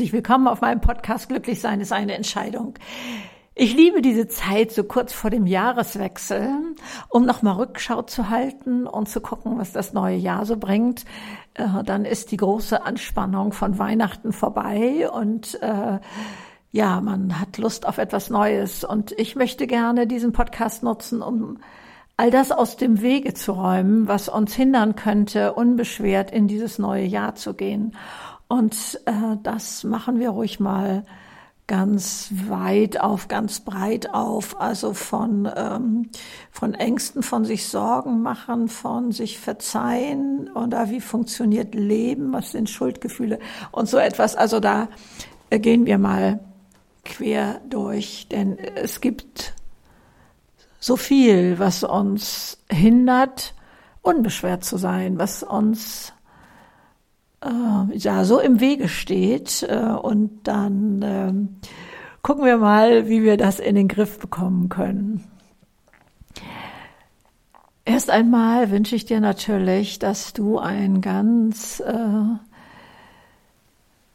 herzlich willkommen auf meinem Podcast Glücklich sein ist eine Entscheidung. Ich liebe diese Zeit so kurz vor dem Jahreswechsel, um nochmal Rückschau zu halten und zu gucken, was das neue Jahr so bringt. Äh, dann ist die große Anspannung von Weihnachten vorbei und äh, ja, man hat Lust auf etwas Neues. Und ich möchte gerne diesen Podcast nutzen, um all das aus dem Wege zu räumen, was uns hindern könnte, unbeschwert in dieses neue Jahr zu gehen. Und äh, das machen wir ruhig mal ganz weit auf, ganz breit auf, also von, ähm, von Ängsten, von sich Sorgen machen, von sich verzeihen oder wie funktioniert Leben, was sind Schuldgefühle und so etwas. Also da äh, gehen wir mal quer durch, denn es gibt so viel, was uns hindert, unbeschwert zu sein, was uns äh, ja so im Wege steht. Äh, und dann äh, gucken wir mal, wie wir das in den Griff bekommen können. Erst einmal wünsche ich dir natürlich, dass du ein ganz äh,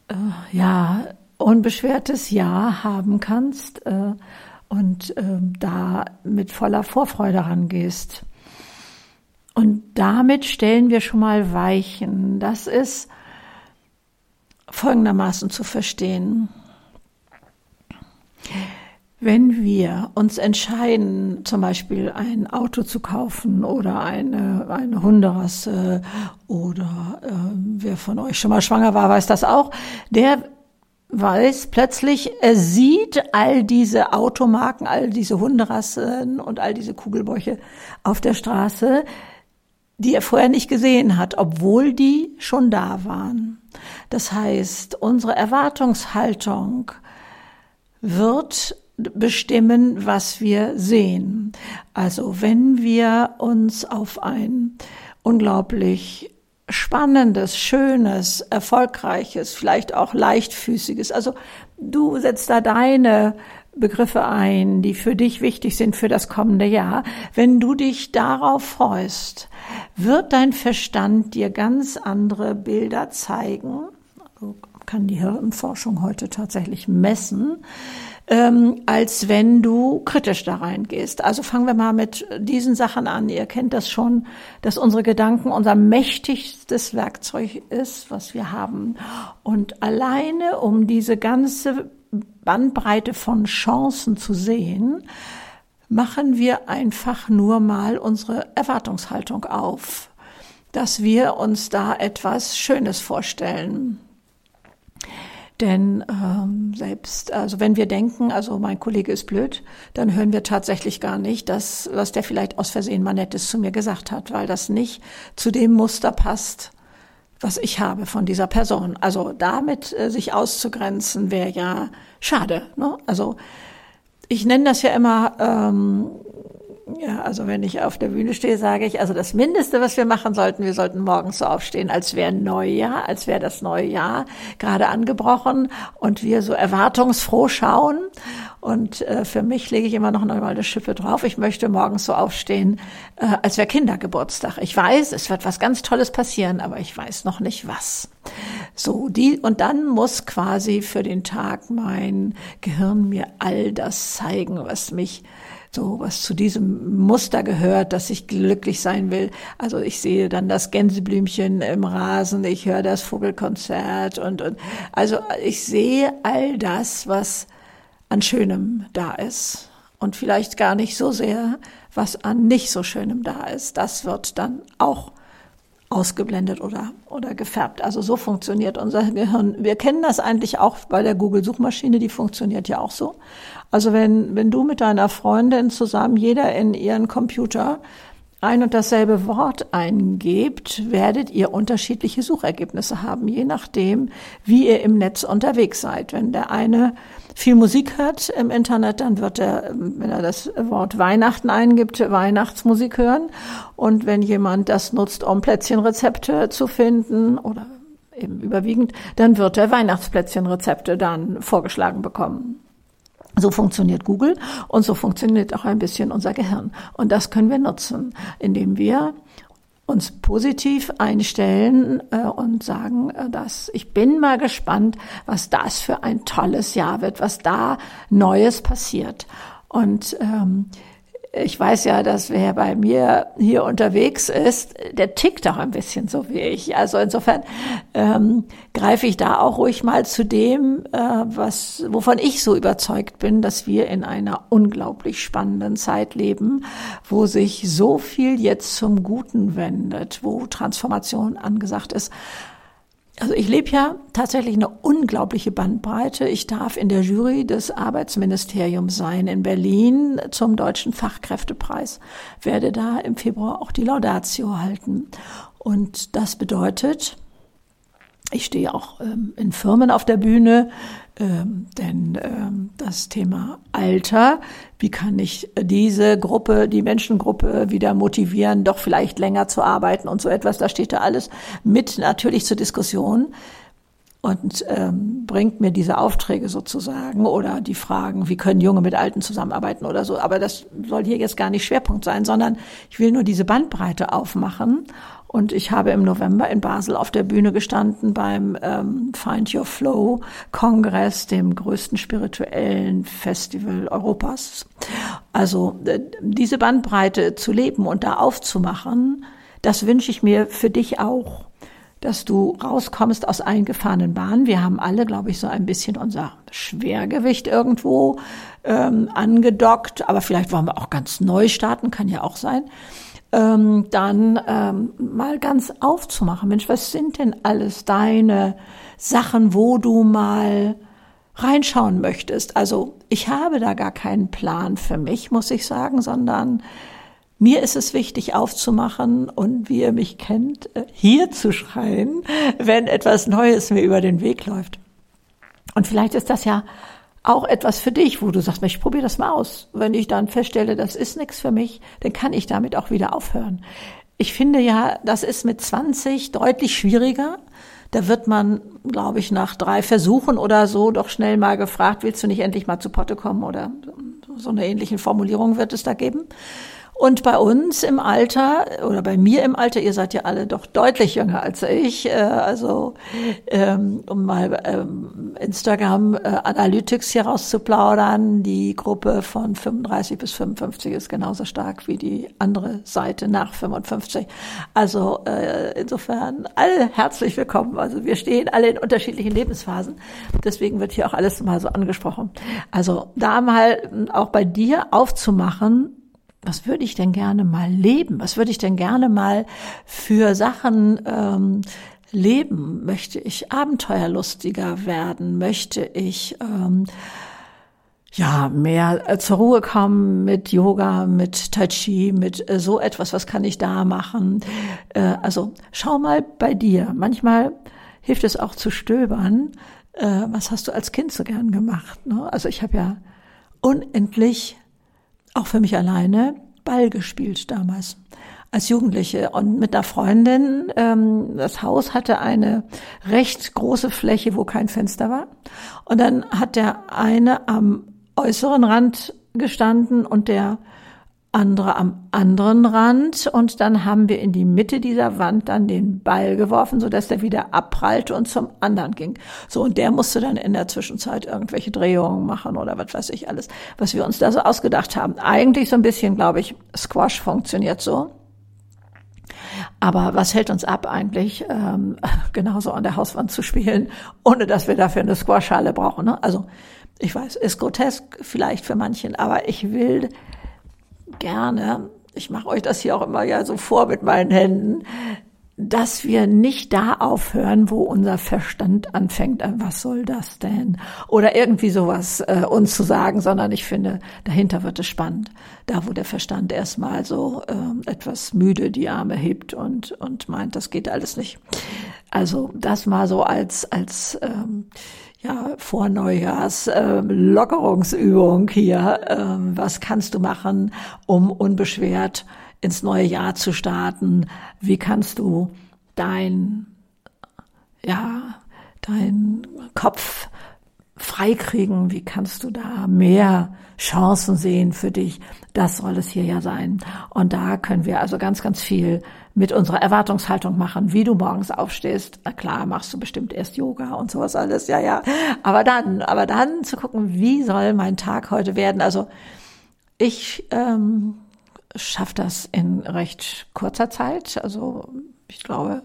äh, ja unbeschwertes Jahr haben kannst äh, und äh, da mit voller Vorfreude rangehst. Und damit stellen wir schon mal Weichen. Das ist folgendermaßen zu verstehen. Wenn wir uns entscheiden, zum Beispiel ein Auto zu kaufen oder eine, eine Hunderasse oder äh, wer von euch schon mal schwanger war, weiß das auch, der weiß plötzlich, er sieht all diese Automarken, all diese Hunderassen und all diese Kugelbäuche auf der Straße, die er vorher nicht gesehen hat, obwohl die schon da waren. Das heißt, unsere Erwartungshaltung wird bestimmen, was wir sehen. Also wenn wir uns auf ein unglaublich spannendes, schönes, erfolgreiches, vielleicht auch leichtfüßiges, also du setzt da deine Begriffe ein, die für dich wichtig sind für das kommende Jahr. Wenn du dich darauf freust, wird dein Verstand dir ganz andere Bilder zeigen. Also kann die Hirnforschung heute tatsächlich messen, ähm, als wenn du kritisch da reingehst. Also fangen wir mal mit diesen Sachen an. Ihr kennt das schon, dass unsere Gedanken unser mächtigstes Werkzeug ist, was wir haben. Und alleine um diese ganze Bandbreite von Chancen zu sehen, machen wir einfach nur mal unsere Erwartungshaltung auf, dass wir uns da etwas Schönes vorstellen. Denn ähm, selbst, also wenn wir denken, also mein Kollege ist blöd, dann hören wir tatsächlich gar nicht das, was der vielleicht aus Versehen mal Nettes zu mir gesagt hat, weil das nicht zu dem Muster passt, was ich habe von dieser Person. Also damit äh, sich auszugrenzen, wäre ja schade. Ne? Also ich nenne das ja immer, ähm, ja, also wenn ich auf der Bühne stehe, sage ich, also das Mindeste, was wir machen sollten, wir sollten morgens so aufstehen, als wäre Neujahr, als wäre das neue Jahr gerade angebrochen und wir so erwartungsfroh schauen und äh, für mich lege ich immer noch einmal eine Schippe drauf. Ich möchte morgens so aufstehen, äh, als wäre Kindergeburtstag. Ich weiß, es wird was ganz Tolles passieren, aber ich weiß noch nicht was. So, die, und dann muss quasi für den Tag mein Gehirn mir all das zeigen, was mich so was zu diesem Muster gehört, dass ich glücklich sein will. Also ich sehe dann das Gänseblümchen im Rasen, ich höre das Vogelkonzert und, und also ich sehe all das, was an Schönem da ist und vielleicht gar nicht so sehr, was an nicht so Schönem da ist. Das wird dann auch ausgeblendet oder, oder gefärbt. Also so funktioniert unser Gehirn. Wir kennen das eigentlich auch bei der Google-Suchmaschine, die funktioniert ja auch so. Also wenn, wenn du mit deiner Freundin zusammen jeder in ihren Computer ein und dasselbe Wort eingebt, werdet ihr unterschiedliche Suchergebnisse haben, je nachdem, wie ihr im Netz unterwegs seid. Wenn der eine viel Musik hört im Internet, dann wird er, wenn er das Wort Weihnachten eingibt, Weihnachtsmusik hören. Und wenn jemand das nutzt, um Plätzchenrezepte zu finden oder eben überwiegend, dann wird er Weihnachtsplätzchenrezepte dann vorgeschlagen bekommen. So funktioniert Google und so funktioniert auch ein bisschen unser Gehirn. Und das können wir nutzen, indem wir uns positiv einstellen äh, und sagen, äh, dass ich bin mal gespannt, was das für ein tolles Jahr wird, was da Neues passiert. Und ähm, ich weiß ja, dass wer bei mir hier unterwegs ist, der tickt auch ein bisschen so wie ich. Also insofern ähm, greife ich da auch ruhig mal zu dem, äh, was, wovon ich so überzeugt bin, dass wir in einer unglaublich spannenden Zeit leben, wo sich so viel jetzt zum Guten wendet, wo Transformation angesagt ist. Also ich lebe ja tatsächlich eine unglaubliche Bandbreite. Ich darf in der Jury des Arbeitsministeriums sein in Berlin zum Deutschen Fachkräftepreis, werde da im Februar auch die Laudatio halten. Und das bedeutet, ich stehe auch ähm, in Firmen auf der Bühne, ähm, denn ähm, das Thema Alter, wie kann ich diese Gruppe, die Menschengruppe wieder motivieren, doch vielleicht länger zu arbeiten und so etwas, da steht da alles mit natürlich zur Diskussion und ähm, bringt mir diese Aufträge sozusagen oder die Fragen, wie können Junge mit Alten zusammenarbeiten oder so. Aber das soll hier jetzt gar nicht Schwerpunkt sein, sondern ich will nur diese Bandbreite aufmachen und ich habe im November in Basel auf der Bühne gestanden beim ähm, Find Your Flow Kongress, dem größten spirituellen Festival Europas. Also äh, diese Bandbreite zu leben und da aufzumachen, das wünsche ich mir für dich auch dass du rauskommst aus eingefahrenen Bahnen. Wir haben alle, glaube ich, so ein bisschen unser Schwergewicht irgendwo ähm, angedockt, aber vielleicht wollen wir auch ganz neu starten, kann ja auch sein ähm, dann ähm, mal ganz aufzumachen. Mensch, was sind denn alles deine Sachen, wo du mal reinschauen möchtest? Also ich habe da gar keinen Plan für mich, muss ich sagen, sondern mir ist es wichtig aufzumachen und wie ihr mich kennt, äh, hier zu schreien, wenn etwas Neues mir über den Weg läuft. Und vielleicht ist das ja auch etwas für dich, wo du sagst, ich probiere das mal aus. Wenn ich dann feststelle, das ist nichts für mich, dann kann ich damit auch wieder aufhören. Ich finde ja, das ist mit 20 deutlich schwieriger. Da wird man, glaube ich, nach drei Versuchen oder so doch schnell mal gefragt, willst du nicht endlich mal zu Potte kommen oder so eine ähnliche Formulierung wird es da geben. Und bei uns im Alter oder bei mir im Alter, ihr seid ja alle doch deutlich jünger als ich, äh, also ähm, um mal ähm, Instagram äh, Analytics hier rauszuplaudern, die Gruppe von 35 bis 55 ist genauso stark wie die andere Seite nach 55. Also äh, insofern alle herzlich willkommen. Also wir stehen alle in unterschiedlichen Lebensphasen, deswegen wird hier auch alles mal so angesprochen. Also da mal auch bei dir aufzumachen, was würde ich denn gerne mal leben? Was würde ich denn gerne mal für Sachen ähm, leben? Möchte ich abenteuerlustiger werden? Möchte ich ähm, ja mehr äh, zur Ruhe kommen mit Yoga, mit Tai Chi, mit äh, so etwas? Was kann ich da machen? Äh, also schau mal bei dir. Manchmal hilft es auch zu stöbern. Äh, was hast du als Kind so gern gemacht? Ne? Also ich habe ja unendlich auch für mich alleine Ball gespielt damals als Jugendliche und mit einer Freundin. Ähm, das Haus hatte eine recht große Fläche, wo kein Fenster war. Und dann hat der eine am äußeren Rand gestanden und der andere am anderen Rand und dann haben wir in die Mitte dieser Wand dann den Ball geworfen, so dass der wieder abprallte und zum anderen ging. So und der musste dann in der Zwischenzeit irgendwelche Drehungen machen oder was weiß ich alles, was wir uns da so ausgedacht haben. Eigentlich so ein bisschen, glaube ich, Squash funktioniert so. Aber was hält uns ab eigentlich, ähm, genauso an der Hauswand zu spielen, ohne dass wir dafür eine Squashhalle brauchen? Ne? Also ich weiß, ist grotesk vielleicht für manchen, aber ich will gerne, ich mache euch das hier auch immer ja so vor mit meinen Händen, dass wir nicht da aufhören, wo unser Verstand anfängt, äh, was soll das denn? Oder irgendwie sowas äh, uns zu sagen, sondern ich finde, dahinter wird es spannend. Da, wo der Verstand erstmal so äh, etwas müde die Arme hebt und, und meint, das geht alles nicht. Also das mal so als, als ähm, ja, vor Neujahrs äh, Lockerungsübung hier. Äh, was kannst du machen, um unbeschwert ins neue Jahr zu starten? Wie kannst du dein, ja, dein Kopf freikriegen? Wie kannst du da mehr Chancen sehen für dich? Das soll es hier ja sein. Und da können wir also ganz, ganz viel mit unserer Erwartungshaltung machen, wie du morgens aufstehst. Na klar, machst du bestimmt erst Yoga und sowas alles, ja, ja. Aber dann, aber dann zu gucken, wie soll mein Tag heute werden? Also ich ähm, schaffe das in recht kurzer Zeit. Also ich glaube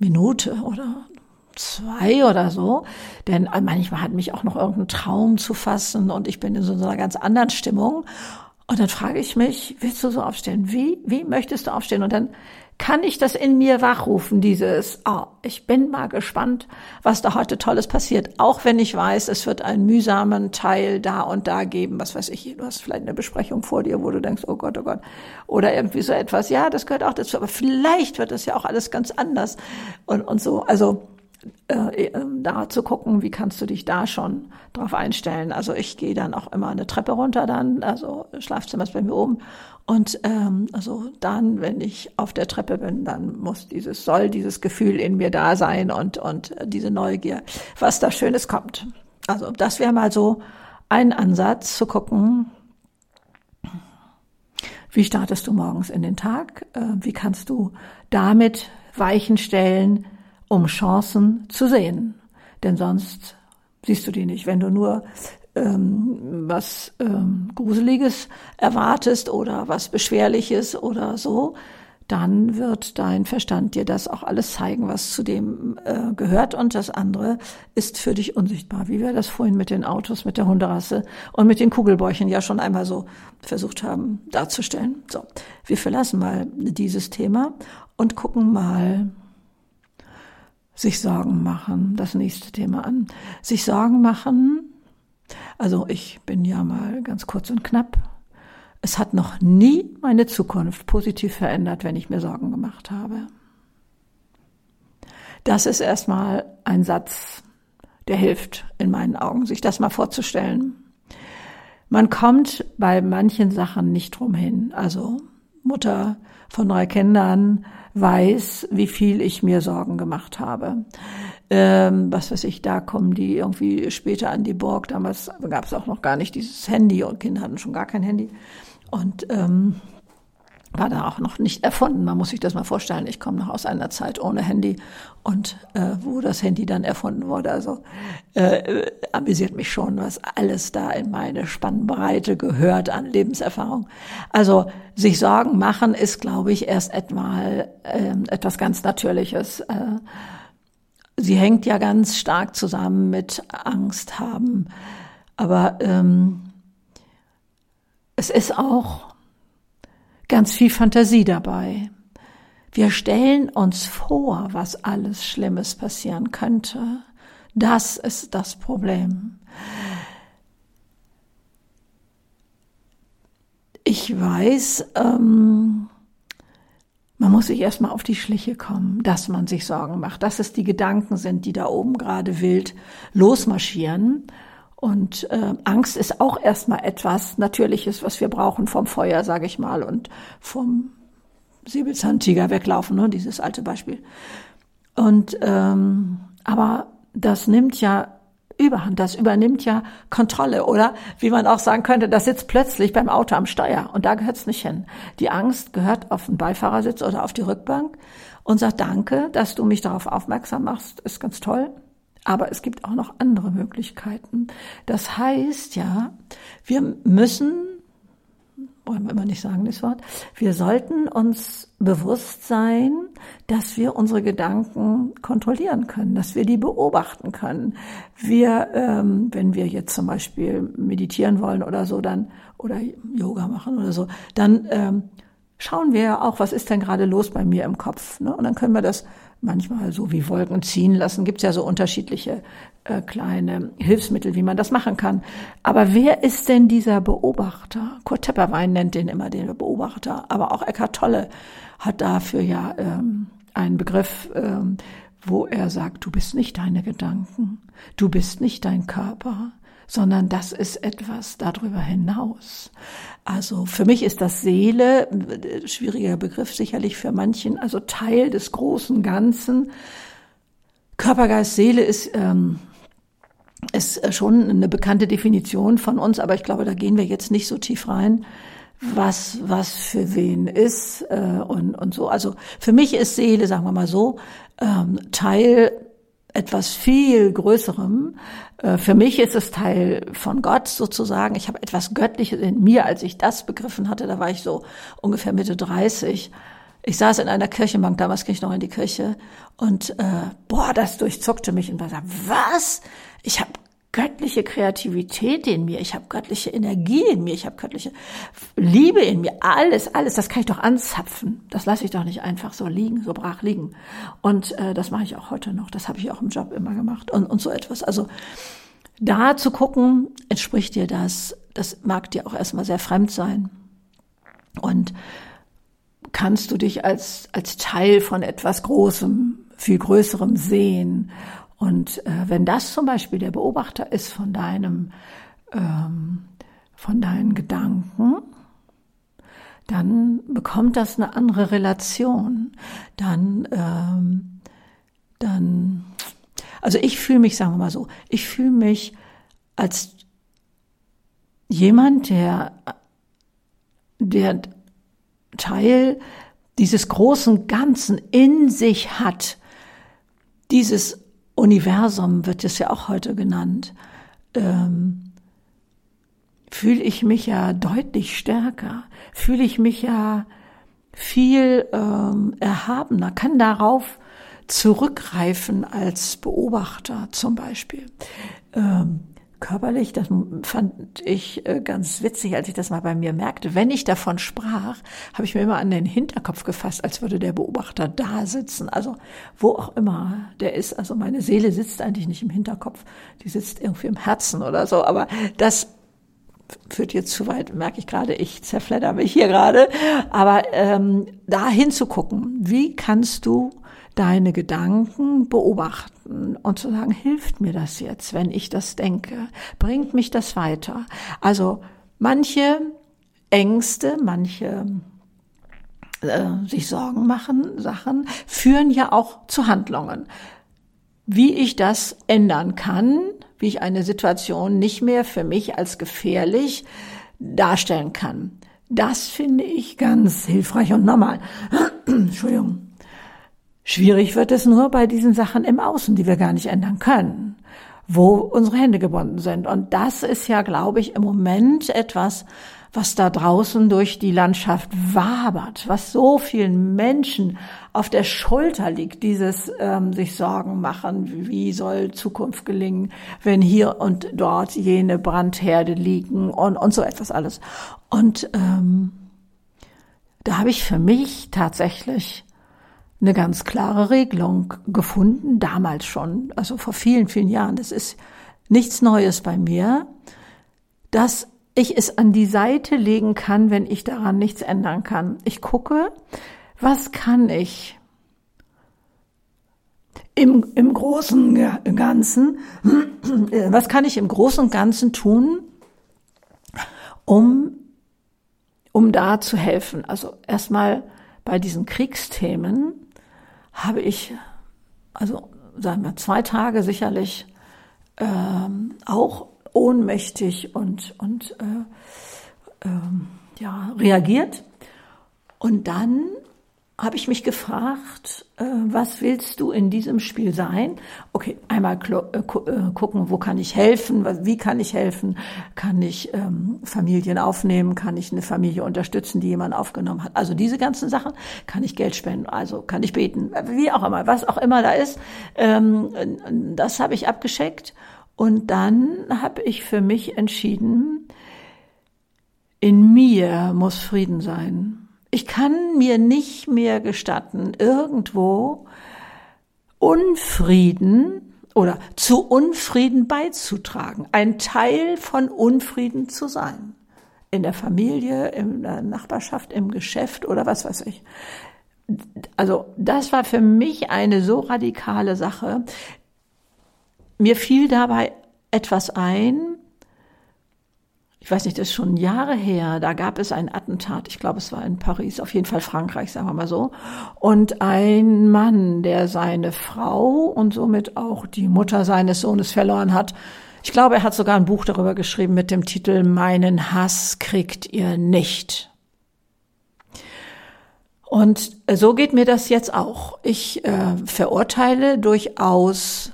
Minute oder zwei oder so. Denn manchmal hat mich auch noch irgendein Traum zu fassen und ich bin in so einer ganz anderen Stimmung. Und dann frage ich mich, willst du so aufstehen? Wie, wie möchtest du aufstehen? Und dann kann ich das in mir wachrufen, dieses, oh, ich bin mal gespannt, was da heute Tolles passiert. Auch wenn ich weiß, es wird einen mühsamen Teil da und da geben, was weiß ich, du hast vielleicht eine Besprechung vor dir, wo du denkst, oh Gott, oh Gott, oder irgendwie so etwas. Ja, das gehört auch dazu, aber vielleicht wird das ja auch alles ganz anders und, und so. Also, äh, äh, da zu gucken, wie kannst du dich da schon drauf einstellen. Also ich gehe dann auch immer eine Treppe runter dann, also Schlafzimmer ist bei mir oben. Und ähm, also dann, wenn ich auf der Treppe bin, dann muss dieses, soll dieses Gefühl in mir da sein und, und diese Neugier, was da Schönes kommt. Also das wäre mal so ein Ansatz zu gucken, wie startest du morgens in den Tag? Äh, wie kannst du damit Weichen stellen, um Chancen zu sehen. Denn sonst siehst du die nicht. Wenn du nur ähm, was ähm, Gruseliges erwartest oder was Beschwerliches oder so, dann wird dein Verstand dir das auch alles zeigen, was zu dem äh, gehört. Und das andere ist für dich unsichtbar, wie wir das vorhin mit den Autos, mit der Hunderasse und mit den Kugelbäuchen ja schon einmal so versucht haben darzustellen. So, wir verlassen mal dieses Thema und gucken mal sich Sorgen machen, das nächste Thema an. Sich Sorgen machen, also ich bin ja mal ganz kurz und knapp. Es hat noch nie meine Zukunft positiv verändert, wenn ich mir Sorgen gemacht habe. Das ist erstmal ein Satz, der hilft in meinen Augen, sich das mal vorzustellen. Man kommt bei manchen Sachen nicht drum hin. Also Mutter von drei Kindern, weiß, wie viel ich mir Sorgen gemacht habe. Ähm, was weiß ich, da kommen die irgendwie später an die Burg. Damals gab es auch noch gar nicht dieses Handy und Kinder hatten schon gar kein Handy. Und ähm, war da auch noch nicht erfunden. Man muss sich das mal vorstellen. Ich komme noch aus einer Zeit ohne Handy und äh, wo das Handy dann erfunden wurde. Also äh, amüsiert mich schon, was alles da in meine Spannbreite gehört an Lebenserfahrung. Also sich Sorgen machen ist, glaube ich, erst etmal äh, etwas ganz Natürliches. Äh, sie hängt ja ganz stark zusammen mit Angst haben. Aber ähm, es ist auch ganz viel Fantasie dabei. Wir stellen uns vor, was alles Schlimmes passieren könnte. Das ist das Problem. Ich weiß, ähm, man muss sich erstmal auf die Schliche kommen, dass man sich Sorgen macht, dass es die Gedanken sind, die da oben gerade wild losmarschieren und äh, Angst ist auch erstmal etwas Natürliches, was wir brauchen vom Feuer, sage ich mal, und vom Säbelzahntiger weglaufen, ne, dieses alte Beispiel. Und ähm, aber das nimmt ja Überhand, das übernimmt ja Kontrolle, oder wie man auch sagen könnte, das sitzt plötzlich beim Auto am Steuer und da gehört's nicht hin. Die Angst gehört auf den Beifahrersitz oder auf die Rückbank und sagt Danke, dass du mich darauf aufmerksam machst, ist ganz toll. Aber es gibt auch noch andere Möglichkeiten. Das heißt ja, wir müssen, wollen wir immer nicht sagen das Wort, wir sollten uns bewusst sein, dass wir unsere Gedanken kontrollieren können, dass wir die beobachten können. Wir, ähm, wenn wir jetzt zum Beispiel meditieren wollen oder so, dann oder Yoga machen oder so, dann ähm, schauen wir auch, was ist denn gerade los bei mir im Kopf. Ne? Und dann können wir das manchmal so wie Wolken ziehen lassen. Gibt es ja so unterschiedliche äh, kleine Hilfsmittel, wie man das machen kann. Aber wer ist denn dieser Beobachter? Kurt Tepperwein nennt den immer den Beobachter, aber auch Eckhart Tolle hat dafür ja ähm, einen Begriff, ähm, wo er sagt, du bist nicht deine Gedanken, du bist nicht dein Körper, sondern das ist etwas darüber hinaus. Also für mich ist das Seele, schwieriger Begriff sicherlich für manchen, also Teil des großen Ganzen. Körper, Geist, Seele ist ähm, ist schon eine bekannte Definition von uns, aber ich glaube, da gehen wir jetzt nicht so tief rein, was was für wen ist äh, und und so. Also für mich ist Seele, sagen wir mal so, ähm, Teil etwas viel Größerem. Äh, für mich ist es Teil von Gott sozusagen. Ich habe etwas Göttliches in mir, als ich das begriffen hatte. Da war ich so ungefähr Mitte 30. Ich saß in einer Kirchenbank, damals ging ich noch in die Kirche und äh, boah, das durchzuckte mich und war was? Ich habe göttliche Kreativität in mir, ich habe göttliche Energie in mir, ich habe göttliche Liebe in mir, alles, alles, das kann ich doch anzapfen. Das lasse ich doch nicht einfach so liegen, so brach liegen. Und äh, das mache ich auch heute noch, das habe ich auch im Job immer gemacht und, und so etwas. Also da zu gucken, entspricht dir das, das mag dir auch erstmal sehr fremd sein. Und kannst du dich als, als Teil von etwas Großem, viel Größerem sehen und äh, wenn das zum Beispiel der Beobachter ist von deinem, ähm, von deinen Gedanken, dann bekommt das eine andere Relation. Dann, ähm, dann, also ich fühle mich, sagen wir mal so, ich fühle mich als jemand, der, der Teil dieses großen Ganzen in sich hat, dieses Universum wird es ja auch heute genannt, ähm, fühle ich mich ja deutlich stärker, fühle ich mich ja viel ähm, erhabener, kann darauf zurückgreifen als Beobachter zum Beispiel. Ähm, körperlich, das fand ich äh, ganz witzig, als ich das mal bei mir merkte. Wenn ich davon sprach, habe ich mir immer an den Hinterkopf gefasst, als würde der Beobachter da sitzen. Also wo auch immer der ist. Also meine Seele sitzt eigentlich nicht im Hinterkopf, die sitzt irgendwie im Herzen oder so. Aber das führt jetzt zu weit, merke ich gerade, ich zerfledder mich hier gerade. Aber ähm, da hinzugucken, wie kannst du deine Gedanken beobachten und zu sagen, hilft mir das jetzt, wenn ich das denke? Bringt mich das weiter? Also manche Ängste, manche äh, sich Sorgen machen, Sachen führen ja auch zu Handlungen. Wie ich das ändern kann, wie ich eine Situation nicht mehr für mich als gefährlich darstellen kann. Das finde ich ganz hilfreich und normal. Entschuldigung. Schwierig wird es nur bei diesen Sachen im Außen, die wir gar nicht ändern können, wo unsere Hände gebunden sind. Und das ist ja, glaube ich, im Moment etwas, was da draußen durch die Landschaft wabert, was so vielen Menschen auf der Schulter liegt, dieses ähm, sich Sorgen machen, wie soll Zukunft gelingen, wenn hier und dort jene Brandherde liegen und, und so etwas alles. Und ähm, da habe ich für mich tatsächlich eine ganz klare Regelung gefunden, damals schon, also vor vielen, vielen Jahren. Das ist nichts Neues bei mir, dass ich es an die Seite legen kann, wenn ich daran nichts ändern kann. Ich gucke, was kann ich im, im großen Ganzen, was kann ich im großen Ganzen tun, um, um da zu helfen? Also erstmal bei diesen Kriegsthemen habe ich, also sagen wir zwei Tage sicherlich ähm, auch ohnmächtig und, und äh, ähm, ja, reagiert. Und dann habe ich mich gefragt, äh, was willst du in diesem Spiel sein? Okay, einmal äh, äh, gucken, wo kann ich helfen, wie kann ich helfen? Kann ich ähm, Familien aufnehmen? Kann ich eine Familie unterstützen, die jemand aufgenommen hat? Also diese ganzen Sachen, kann ich Geld spenden? Also kann ich beten? Wie auch immer, was auch immer da ist, ähm, das habe ich abgeschickt. Und dann habe ich für mich entschieden, in mir muss Frieden sein. Ich kann mir nicht mehr gestatten, irgendwo Unfrieden oder zu Unfrieden beizutragen, ein Teil von Unfrieden zu sein. In der Familie, in der Nachbarschaft, im Geschäft oder was weiß ich. Also das war für mich eine so radikale Sache. Mir fiel dabei etwas ein, ich weiß nicht, das ist schon Jahre her, da gab es ein Attentat, ich glaube, es war in Paris, auf jeden Fall Frankreich, sagen wir mal so. Und ein Mann, der seine Frau und somit auch die Mutter seines Sohnes verloren hat, Ich glaube, er hat sogar ein Buch darüber geschrieben mit dem Titel Meinen Hass kriegt ihr nicht. Und so geht mir das jetzt auch. Ich äh, verurteile durchaus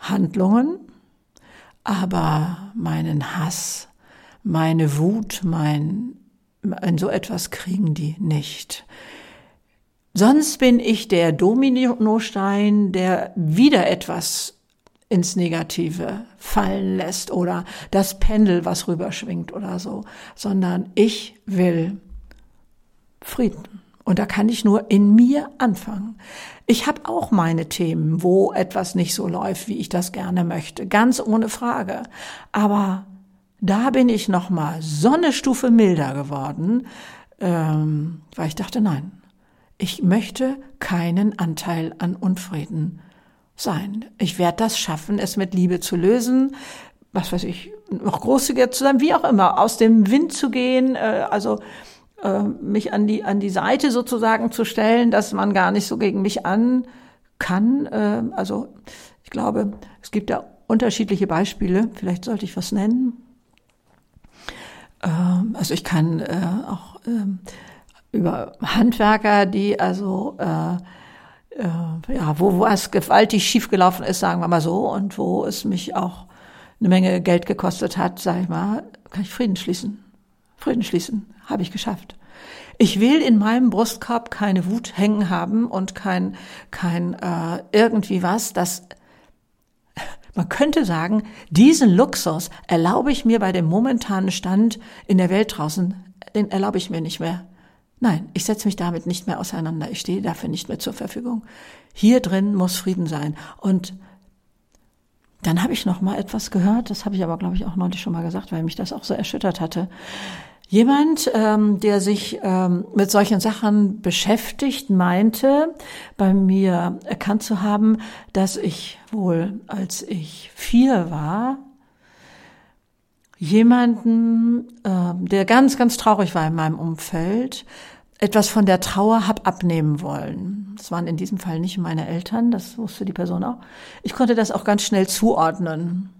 Handlungen, aber meinen Hass, meine Wut, mein, so etwas kriegen die nicht. Sonst bin ich der Dominostein, der wieder etwas ins Negative fallen lässt oder das Pendel, was rüberschwingt oder so, sondern ich will Frieden. Und da kann ich nur in mir anfangen. Ich habe auch meine Themen, wo etwas nicht so läuft, wie ich das gerne möchte, ganz ohne Frage. Aber da bin ich noch mal so eine milder geworden, ähm, weil ich dachte, nein, ich möchte keinen Anteil an Unfrieden sein. Ich werde das schaffen, es mit Liebe zu lösen, was weiß ich, noch großzügiger zu sein, wie auch immer, aus dem Wind zu gehen, äh, also äh, mich an die, an die Seite sozusagen zu stellen, dass man gar nicht so gegen mich an kann. Äh, also ich glaube, es gibt da unterschiedliche Beispiele. Vielleicht sollte ich was nennen. Äh, also ich kann äh, auch äh, über Handwerker, die also äh, äh, ja, wo, es gewaltig schiefgelaufen ist, sagen wir mal so, und wo es mich auch eine Menge Geld gekostet hat, sage ich mal, kann ich Frieden schließen. Frieden schließen, habe ich geschafft. Ich will in meinem Brustkorb keine Wut hängen haben und kein, kein äh, irgendwie was, das man könnte sagen, diesen Luxus erlaube ich mir bei dem momentanen Stand in der Welt draußen, den erlaube ich mir nicht mehr. Nein, ich setze mich damit nicht mehr auseinander. Ich stehe dafür nicht mehr zur Verfügung. Hier drin muss Frieden sein. Und dann habe ich noch mal etwas gehört, das habe ich aber, glaube ich, auch neulich schon mal gesagt, weil mich das auch so erschüttert hatte. Jemand, ähm, der sich ähm, mit solchen Sachen beschäftigt, meinte, bei mir erkannt zu haben, dass ich wohl, als ich vier war, jemanden, äh, der ganz, ganz traurig war in meinem Umfeld, etwas von der Trauer hab abnehmen wollen. Das waren in diesem Fall nicht meine Eltern, das wusste die Person auch. Ich konnte das auch ganz schnell zuordnen.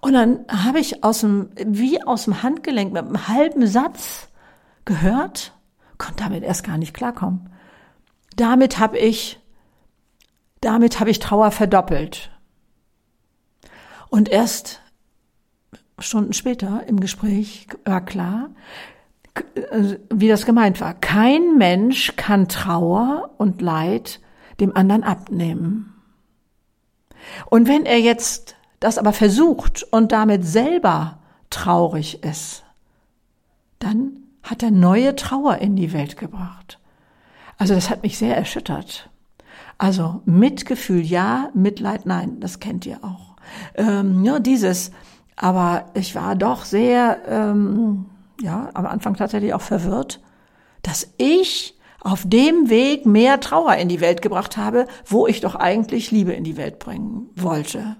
Und dann habe ich aus dem, wie aus dem Handgelenk mit einem halben Satz gehört, konnte damit erst gar nicht klarkommen. Damit habe ich, damit habe ich Trauer verdoppelt. Und erst Stunden später im Gespräch war klar, wie das gemeint war. Kein Mensch kann Trauer und Leid dem anderen abnehmen. Und wenn er jetzt das aber versucht und damit selber traurig ist, dann hat er neue Trauer in die Welt gebracht. Also das hat mich sehr erschüttert. Also Mitgefühl ja, Mitleid nein, das kennt ihr auch. Ähm, ja, dieses, aber ich war doch sehr, ähm, ja, am Anfang tatsächlich auch verwirrt, dass ich auf dem Weg mehr Trauer in die Welt gebracht habe, wo ich doch eigentlich Liebe in die Welt bringen wollte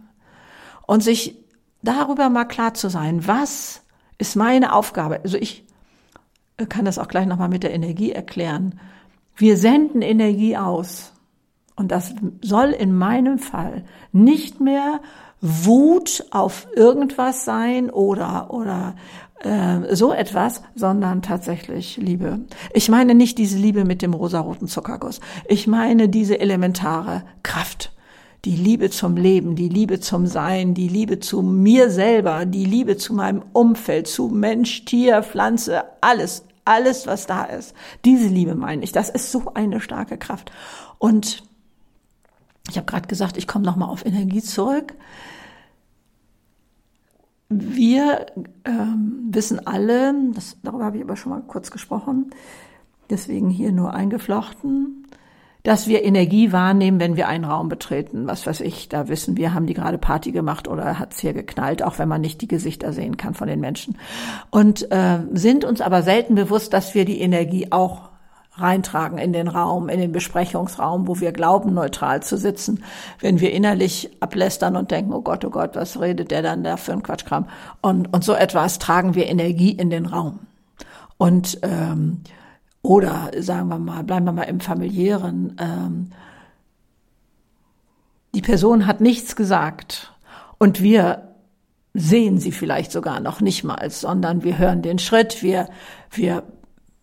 und sich darüber mal klar zu sein, was ist meine Aufgabe? Also ich kann das auch gleich nochmal mit der Energie erklären. Wir senden Energie aus. Und das soll in meinem Fall nicht mehr Wut auf irgendwas sein oder, oder äh, so etwas, sondern tatsächlich Liebe. Ich meine nicht diese Liebe mit dem rosaroten Zuckerguss. Ich meine diese elementare Kraft die Liebe zum Leben, die Liebe zum Sein, die Liebe zu mir selber, die Liebe zu meinem Umfeld, zu Mensch, Tier, Pflanze, alles, alles, was da ist. Diese Liebe meine ich. Das ist so eine starke Kraft. Und ich habe gerade gesagt, ich komme nochmal auf Energie zurück. Wir ähm, wissen alle, das, darüber habe ich aber schon mal kurz gesprochen, deswegen hier nur eingeflochten, dass wir Energie wahrnehmen, wenn wir einen Raum betreten. Was weiß ich, da wissen wir, haben die gerade Party gemacht oder hat's hier geknallt, auch wenn man nicht die Gesichter sehen kann von den Menschen. Und äh, sind uns aber selten bewusst, dass wir die Energie auch reintragen in den Raum, in den Besprechungsraum, wo wir glauben, neutral zu sitzen, wenn wir innerlich ablästern und denken, oh Gott, oh Gott, was redet der dann da für ein Quatschkram? Und, und so etwas tragen wir Energie in den Raum. Und ähm, oder sagen wir mal, bleiben wir mal im familiären. Ähm, die Person hat nichts gesagt und wir sehen sie vielleicht sogar noch nicht mal, sondern wir hören den Schritt, wir, wir,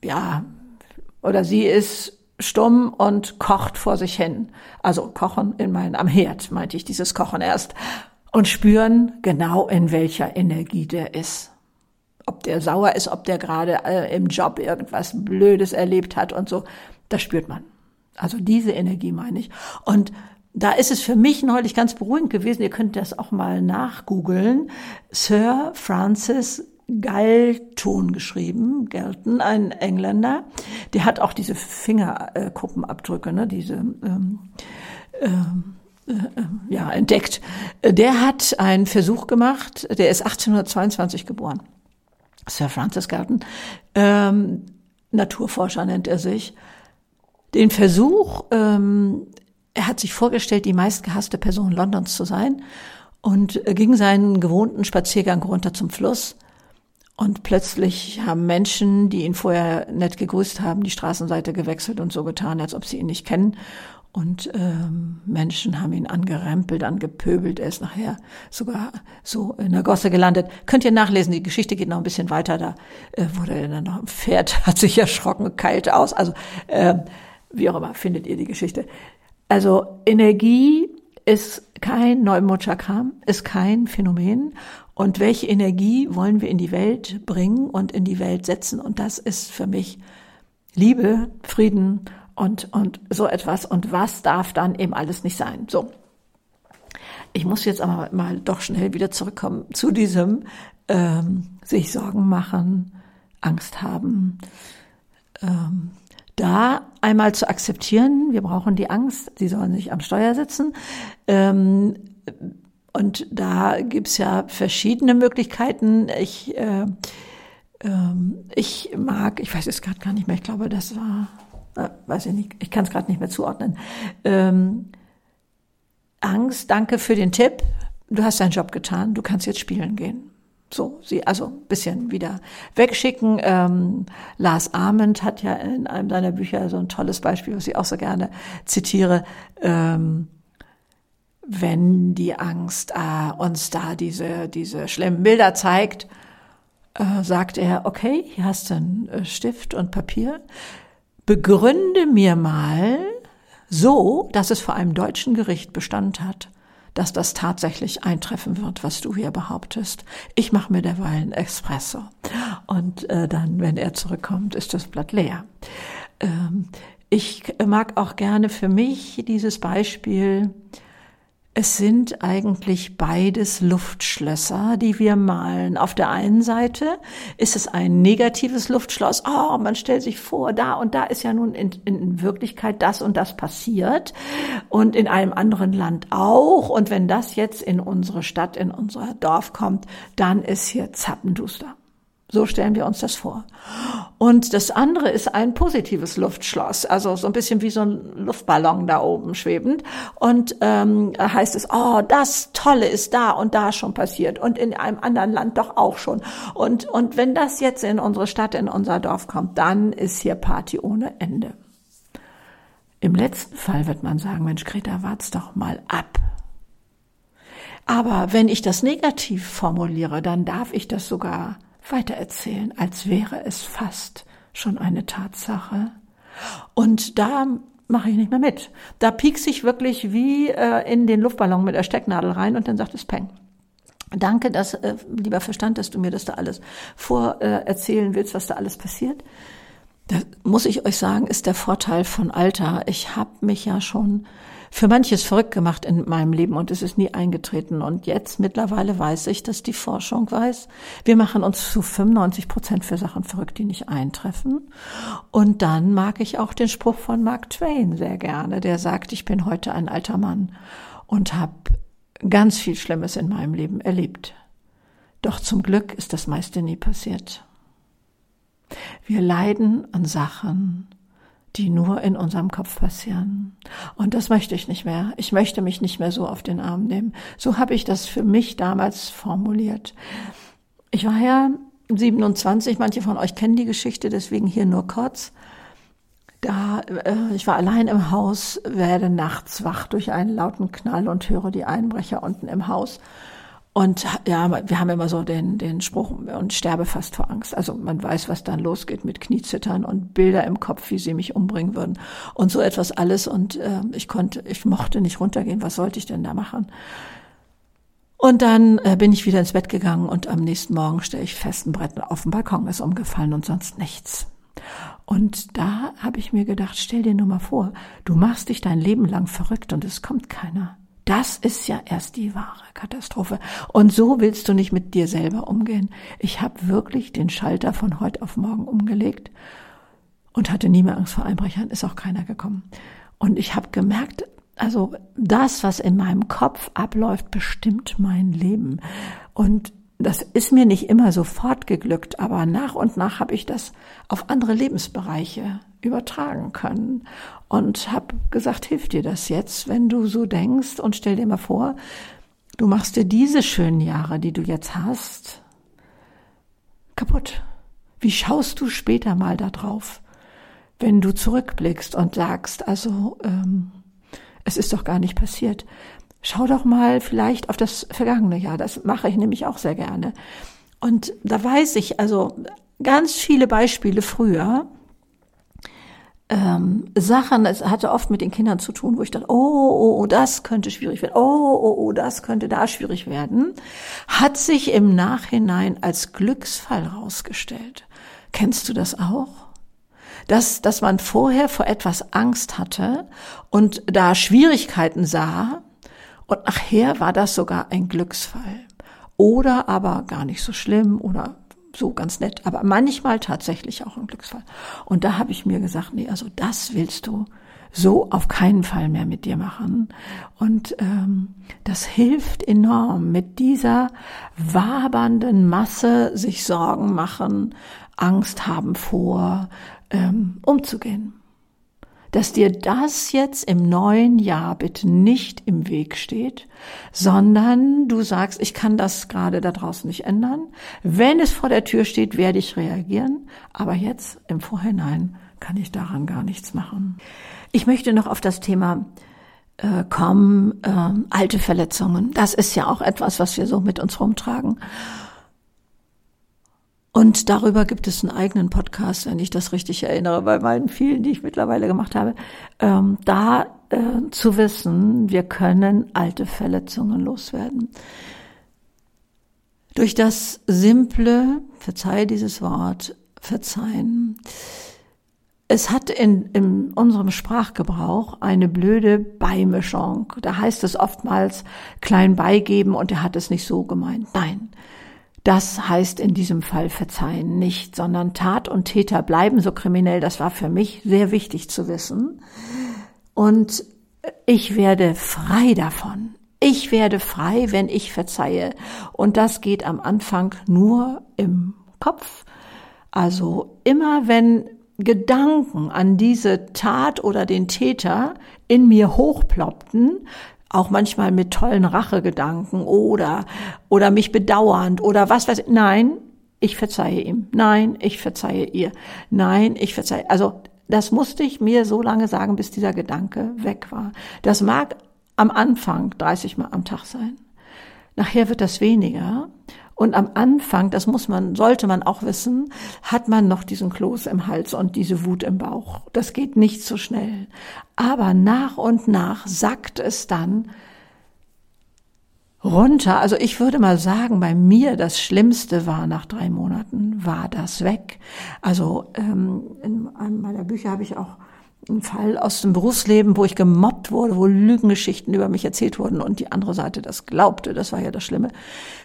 ja, oder sie ist stumm und kocht vor sich hin. Also kochen in meinen, am Herd, meinte ich, dieses Kochen erst. Und spüren genau, in welcher Energie der ist. Ob der sauer ist, ob der gerade äh, im Job irgendwas Blödes erlebt hat und so. Das spürt man. Also diese Energie meine ich. Und da ist es für mich neulich ganz beruhigend gewesen. Ihr könnt das auch mal nachgoogeln. Sir Francis Galton geschrieben, Galton, ein Engländer. Der hat auch diese Fingerkuppenabdrücke, ne, diese ähm, ähm, äh, ja, entdeckt. Der hat einen Versuch gemacht, der ist 1822 geboren. Sir Francis Galton, ähm, Naturforscher nennt er sich. Den Versuch, ähm, er hat sich vorgestellt, die meistgehasste Person Londons zu sein und ging seinen gewohnten Spaziergang runter zum Fluss. Und plötzlich haben Menschen, die ihn vorher nett gegrüßt haben, die Straßenseite gewechselt und so getan, als ob sie ihn nicht kennen. Und ähm, Menschen haben ihn angerempelt, angepöbelt. Er ist nachher sogar so in der Gosse gelandet. Könnt ihr nachlesen, die Geschichte geht noch ein bisschen weiter. Da äh, wurde er dann noch im Pferd, hat sich erschrocken, keilt aus. Also äh, wie auch immer, findet ihr die Geschichte. Also Energie ist kein Neumodischer ist kein Phänomen. Und welche Energie wollen wir in die Welt bringen und in die Welt setzen? Und das ist für mich Liebe, Frieden und, und so etwas. Und was darf dann eben alles nicht sein? So. Ich muss jetzt aber mal doch schnell wieder zurückkommen zu diesem ähm, sich Sorgen machen, Angst haben, ähm, da einmal zu akzeptieren, wir brauchen die Angst, sie sollen nicht am Steuer sitzen. Ähm, und da gibt's ja verschiedene Möglichkeiten. Ich, äh, ähm, ich mag, ich weiß es gerade gar nicht mehr, ich glaube, das war, äh, weiß ich nicht, ich kann es gerade nicht mehr zuordnen. Ähm, Angst, danke für den Tipp. Du hast deinen Job getan, du kannst jetzt spielen gehen. So, sie also bisschen wieder wegschicken. Ähm, Lars Ament hat ja in einem seiner Bücher so ein tolles Beispiel, was ich auch so gerne zitiere. Ähm, wenn die Angst äh, uns da diese, diese schlimmen Bilder zeigt, äh, sagt er, okay, hier hast du einen äh, Stift und Papier. Begründe mir mal so, dass es vor einem deutschen Gericht Bestand hat, dass das tatsächlich eintreffen wird, was du hier behauptest. Ich mache mir derweil einen Espresso. Und äh, dann, wenn er zurückkommt, ist das Blatt leer. Ähm, ich mag auch gerne für mich dieses Beispiel, es sind eigentlich beides Luftschlösser, die wir malen. Auf der einen Seite ist es ein negatives Luftschloss. Oh, man stellt sich vor, da und da ist ja nun in, in, Wirklichkeit das und das passiert und in einem anderen Land auch. Und wenn das jetzt in unsere Stadt, in unser Dorf kommt, dann ist hier zappenduster. So stellen wir uns das vor. Und das andere ist ein positives Luftschloss, also so ein bisschen wie so ein Luftballon da oben schwebend. Und ähm, heißt es, oh, das Tolle ist da und da schon passiert und in einem anderen Land doch auch schon. Und, und wenn das jetzt in unsere Stadt, in unser Dorf kommt, dann ist hier Party ohne Ende. Im letzten Fall wird man sagen, Mensch, Greta, wart's doch mal ab. Aber wenn ich das negativ formuliere, dann darf ich das sogar weitererzählen, als wäre es fast schon eine Tatsache. Und da mache ich nicht mehr mit. Da piekse ich wirklich wie äh, in den Luftballon mit der Stecknadel rein und dann sagt es Peng. Danke, dass, äh, lieber Verstand, dass du mir das da alles vorerzählen äh, willst, was da alles passiert. Da muss ich euch sagen, ist der Vorteil von Alter. Ich habe mich ja schon für manches verrückt gemacht in meinem Leben und es ist nie eingetreten. Und jetzt mittlerweile weiß ich, dass die Forschung weiß, wir machen uns zu 95 Prozent für Sachen verrückt, die nicht eintreffen. Und dann mag ich auch den Spruch von Mark Twain sehr gerne, der sagt, ich bin heute ein alter Mann und habe ganz viel Schlimmes in meinem Leben erlebt. Doch zum Glück ist das meiste nie passiert. Wir leiden an Sachen, die nur in unserem Kopf passieren. Und das möchte ich nicht mehr. Ich möchte mich nicht mehr so auf den Arm nehmen. So habe ich das für mich damals formuliert. Ich war ja 27, manche von euch kennen die Geschichte, deswegen hier nur kurz. Da, äh, ich war allein im Haus, werde nachts wach durch einen lauten Knall und höre die Einbrecher unten im Haus Und ja, wir haben immer so den, den Spruch und sterbe fast vor Angst. Also man weiß, was dann losgeht mit Kniezittern und Bilder im Kopf, wie sie mich umbringen würden und so etwas alles. Und äh, ich konnte, ich mochte nicht runtergehen. Was sollte ich denn da machen? Und dann äh, bin ich wieder ins Bett gegangen und am nächsten Morgen stelle ich fest, ein Brett auf dem Balkon ist umgefallen und sonst nichts. Und da habe ich mir gedacht, stell dir nur mal vor, du machst dich dein Leben lang verrückt und es kommt keiner. Das ist ja erst die wahre Katastrophe. Und so willst du nicht mit dir selber umgehen. Ich habe wirklich den Schalter von heute auf morgen umgelegt und hatte nie mehr Angst vor Einbrechern, ist auch keiner gekommen. Und ich habe gemerkt, also das, was in meinem Kopf abläuft, bestimmt mein Leben. Und das ist mir nicht immer sofort geglückt, aber nach und nach habe ich das auf andere Lebensbereiche übertragen können und habe gesagt, hilft dir das jetzt, wenn du so denkst und stell dir mal vor, du machst dir diese schönen Jahre, die du jetzt hast, kaputt. Wie schaust du später mal da drauf, wenn du zurückblickst und sagst, also ähm, es ist doch gar nicht passiert. Schau doch mal vielleicht auf das vergangene Jahr. Das mache ich nämlich auch sehr gerne. Und da weiß ich also ganz viele Beispiele früher, ähm, Sachen, es hatte oft mit den Kindern zu tun, wo ich dachte, oh, oh, oh, das könnte schwierig werden, oh, oh, oh, das könnte da schwierig werden, hat sich im Nachhinein als Glücksfall rausgestellt. Kennst du das auch? Dass, dass man vorher vor etwas Angst hatte und da Schwierigkeiten sah und nachher war das sogar ein Glücksfall. Oder aber gar nicht so schlimm oder so ganz nett, aber manchmal tatsächlich auch ein Glücksfall. Und da habe ich mir gesagt, nee, also das willst du so auf keinen Fall mehr mit dir machen. Und ähm, das hilft enorm, mit dieser wabernden Masse sich Sorgen machen, Angst haben vor, ähm, umzugehen dass dir das jetzt im neuen Jahr bitte nicht im Weg steht, sondern du sagst, ich kann das gerade da draußen nicht ändern. Wenn es vor der Tür steht, werde ich reagieren, aber jetzt im Vorhinein kann ich daran gar nichts machen. Ich möchte noch auf das Thema äh, kommen, äh, alte Verletzungen. Das ist ja auch etwas, was wir so mit uns rumtragen. Und darüber gibt es einen eigenen Podcast, wenn ich das richtig erinnere, bei meinen vielen, die ich mittlerweile gemacht habe. Ähm, da äh, zu wissen, wir können alte Verletzungen loswerden. Durch das simple, verzeih dieses Wort, verzeihen. Es hat in, in unserem Sprachgebrauch eine blöde Beimischung. Da heißt es oftmals klein beigeben und er hat es nicht so gemeint. Nein. Das heißt in diesem Fall verzeihen nicht, sondern Tat und Täter bleiben so kriminell. Das war für mich sehr wichtig zu wissen. Und ich werde frei davon. Ich werde frei, wenn ich verzeihe. Und das geht am Anfang nur im Kopf. Also immer wenn Gedanken an diese Tat oder den Täter in mir hochploppten, auch manchmal mit tollen Rachegedanken oder, oder mich bedauernd oder was weiß ich. Nein, ich verzeihe ihm. Nein, ich verzeihe ihr. Nein, ich verzeihe. Also, das musste ich mir so lange sagen, bis dieser Gedanke weg war. Das mag am Anfang 30 Mal am Tag sein. Nachher wird das weniger. Und am Anfang, das muss man, sollte man auch wissen, hat man noch diesen Kloß im Hals und diese Wut im Bauch. Das geht nicht so schnell. Aber nach und nach sackt es dann runter. Also ich würde mal sagen, bei mir das Schlimmste war nach drei Monaten, war das weg. Also ähm, in einem meiner Bücher habe ich auch ein Fall aus dem Berufsleben, wo ich gemobbt wurde, wo Lügengeschichten über mich erzählt wurden und die andere Seite das glaubte, das war ja das Schlimme,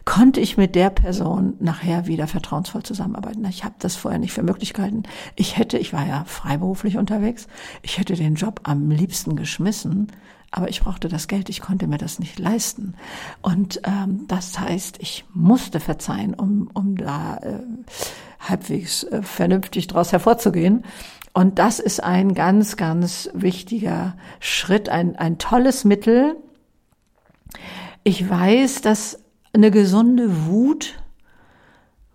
konnte ich mit der Person nachher wieder vertrauensvoll zusammenarbeiten. Ich habe das vorher nicht für möglich gehalten. Ich hätte, ich war ja freiberuflich unterwegs, ich hätte den Job am liebsten geschmissen, aber ich brauchte das Geld, ich konnte mir das nicht leisten. Und ähm, das heißt, ich musste verzeihen, um, um da äh, halbwegs äh, vernünftig daraus hervorzugehen. Und das ist ein ganz, ganz wichtiger Schritt, ein, ein tolles Mittel. Ich weiß, dass eine gesunde Wut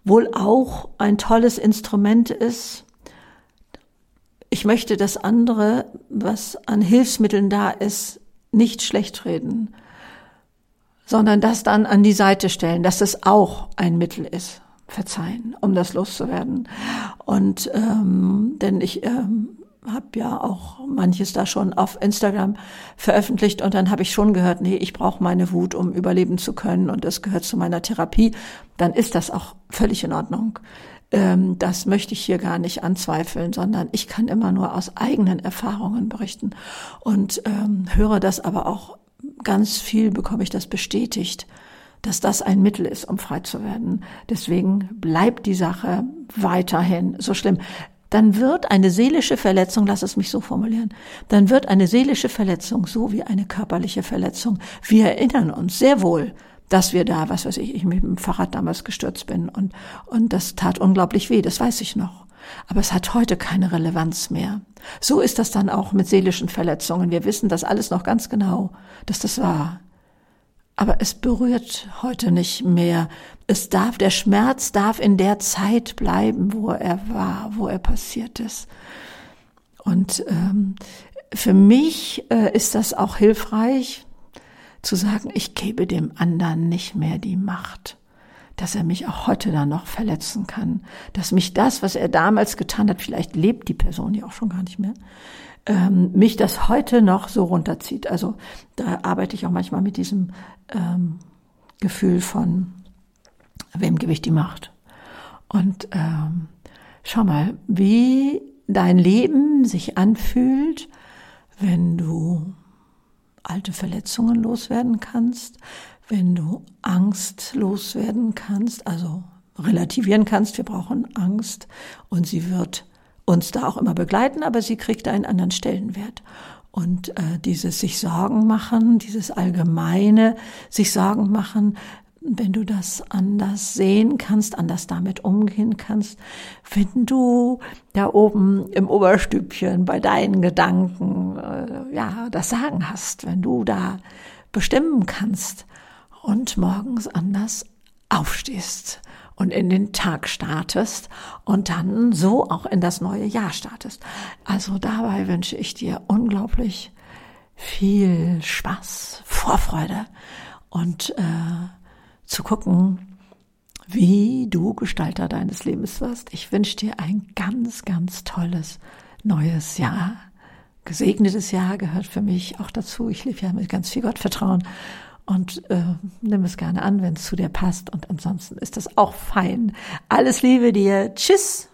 wohl auch ein tolles Instrument ist. Ich möchte das andere, was an Hilfsmitteln da ist, nicht schlecht reden, sondern das dann an die Seite stellen, dass es auch ein Mittel ist. Verzeihen, um das loszuwerden. Und ähm, denn ich ähm, habe ja auch manches da schon auf Instagram veröffentlicht und dann habe ich schon gehört, nee, ich brauche meine Wut, um überleben zu können und das gehört zu meiner Therapie. Dann ist das auch völlig in Ordnung. Ähm, das möchte ich hier gar nicht anzweifeln, sondern ich kann immer nur aus eigenen Erfahrungen berichten und ähm, höre das aber auch ganz viel bekomme ich das bestätigt, dass das ein Mittel ist, um frei zu werden. Deswegen bleibt die Sache weiterhin so schlimm. Dann wird eine seelische Verletzung, lass es mich so formulieren, dann wird eine seelische Verletzung so wie eine körperliche Verletzung. Wir erinnern uns sehr wohl, dass wir da, was weiß ich, ich mit dem Fahrrad damals gestürzt bin und, und das tat unglaublich weh, das weiß ich noch. Aber es hat heute keine Relevanz mehr. So ist das dann auch mit seelischen Verletzungen. Wir wissen das alles noch ganz genau, dass das war. Aber es berührt heute nicht mehr. Es darf, der Schmerz darf in der Zeit bleiben, wo er war, wo er passiert ist. Und ähm, für mich äh, ist das auch hilfreich zu sagen, ich gebe dem anderen nicht mehr die Macht dass er mich auch heute dann noch verletzen kann, dass mich das, was er damals getan hat, vielleicht lebt die Person ja auch schon gar nicht mehr, ähm, mich das heute noch so runterzieht. Also da arbeite ich auch manchmal mit diesem ähm, Gefühl von, wem gebe ich die Macht? Und ähm, schau mal, wie dein Leben sich anfühlt, wenn du alte Verletzungen loswerden kannst, wenn du Angst loswerden kannst, also relativieren kannst, wir brauchen Angst und sie wird uns da auch immer begleiten, aber sie kriegt einen anderen Stellenwert. Und äh, dieses sich Sorgen machen, dieses allgemeine sich Sorgen machen, wenn du das anders sehen kannst, anders damit umgehen kannst, wenn du da oben im Oberstübchen bei deinen Gedanken äh, ja das Sagen hast, wenn du da bestimmen kannst, und morgens anders aufstehst und in den Tag startest und dann so auch in das neue Jahr startest. Also dabei wünsche ich dir unglaublich viel Spaß, Vorfreude und äh, zu gucken, wie du Gestalter deines Lebens wirst. Ich wünsche dir ein ganz, ganz tolles neues Jahr. Gesegnetes Jahr gehört für mich auch dazu. Ich lebe ja mit ganz viel Gottvertrauen und äh, nimm es gerne an, wenn es zu dir passt. Und ansonsten ist das auch fein. Alles Liebe dir. Tschüss.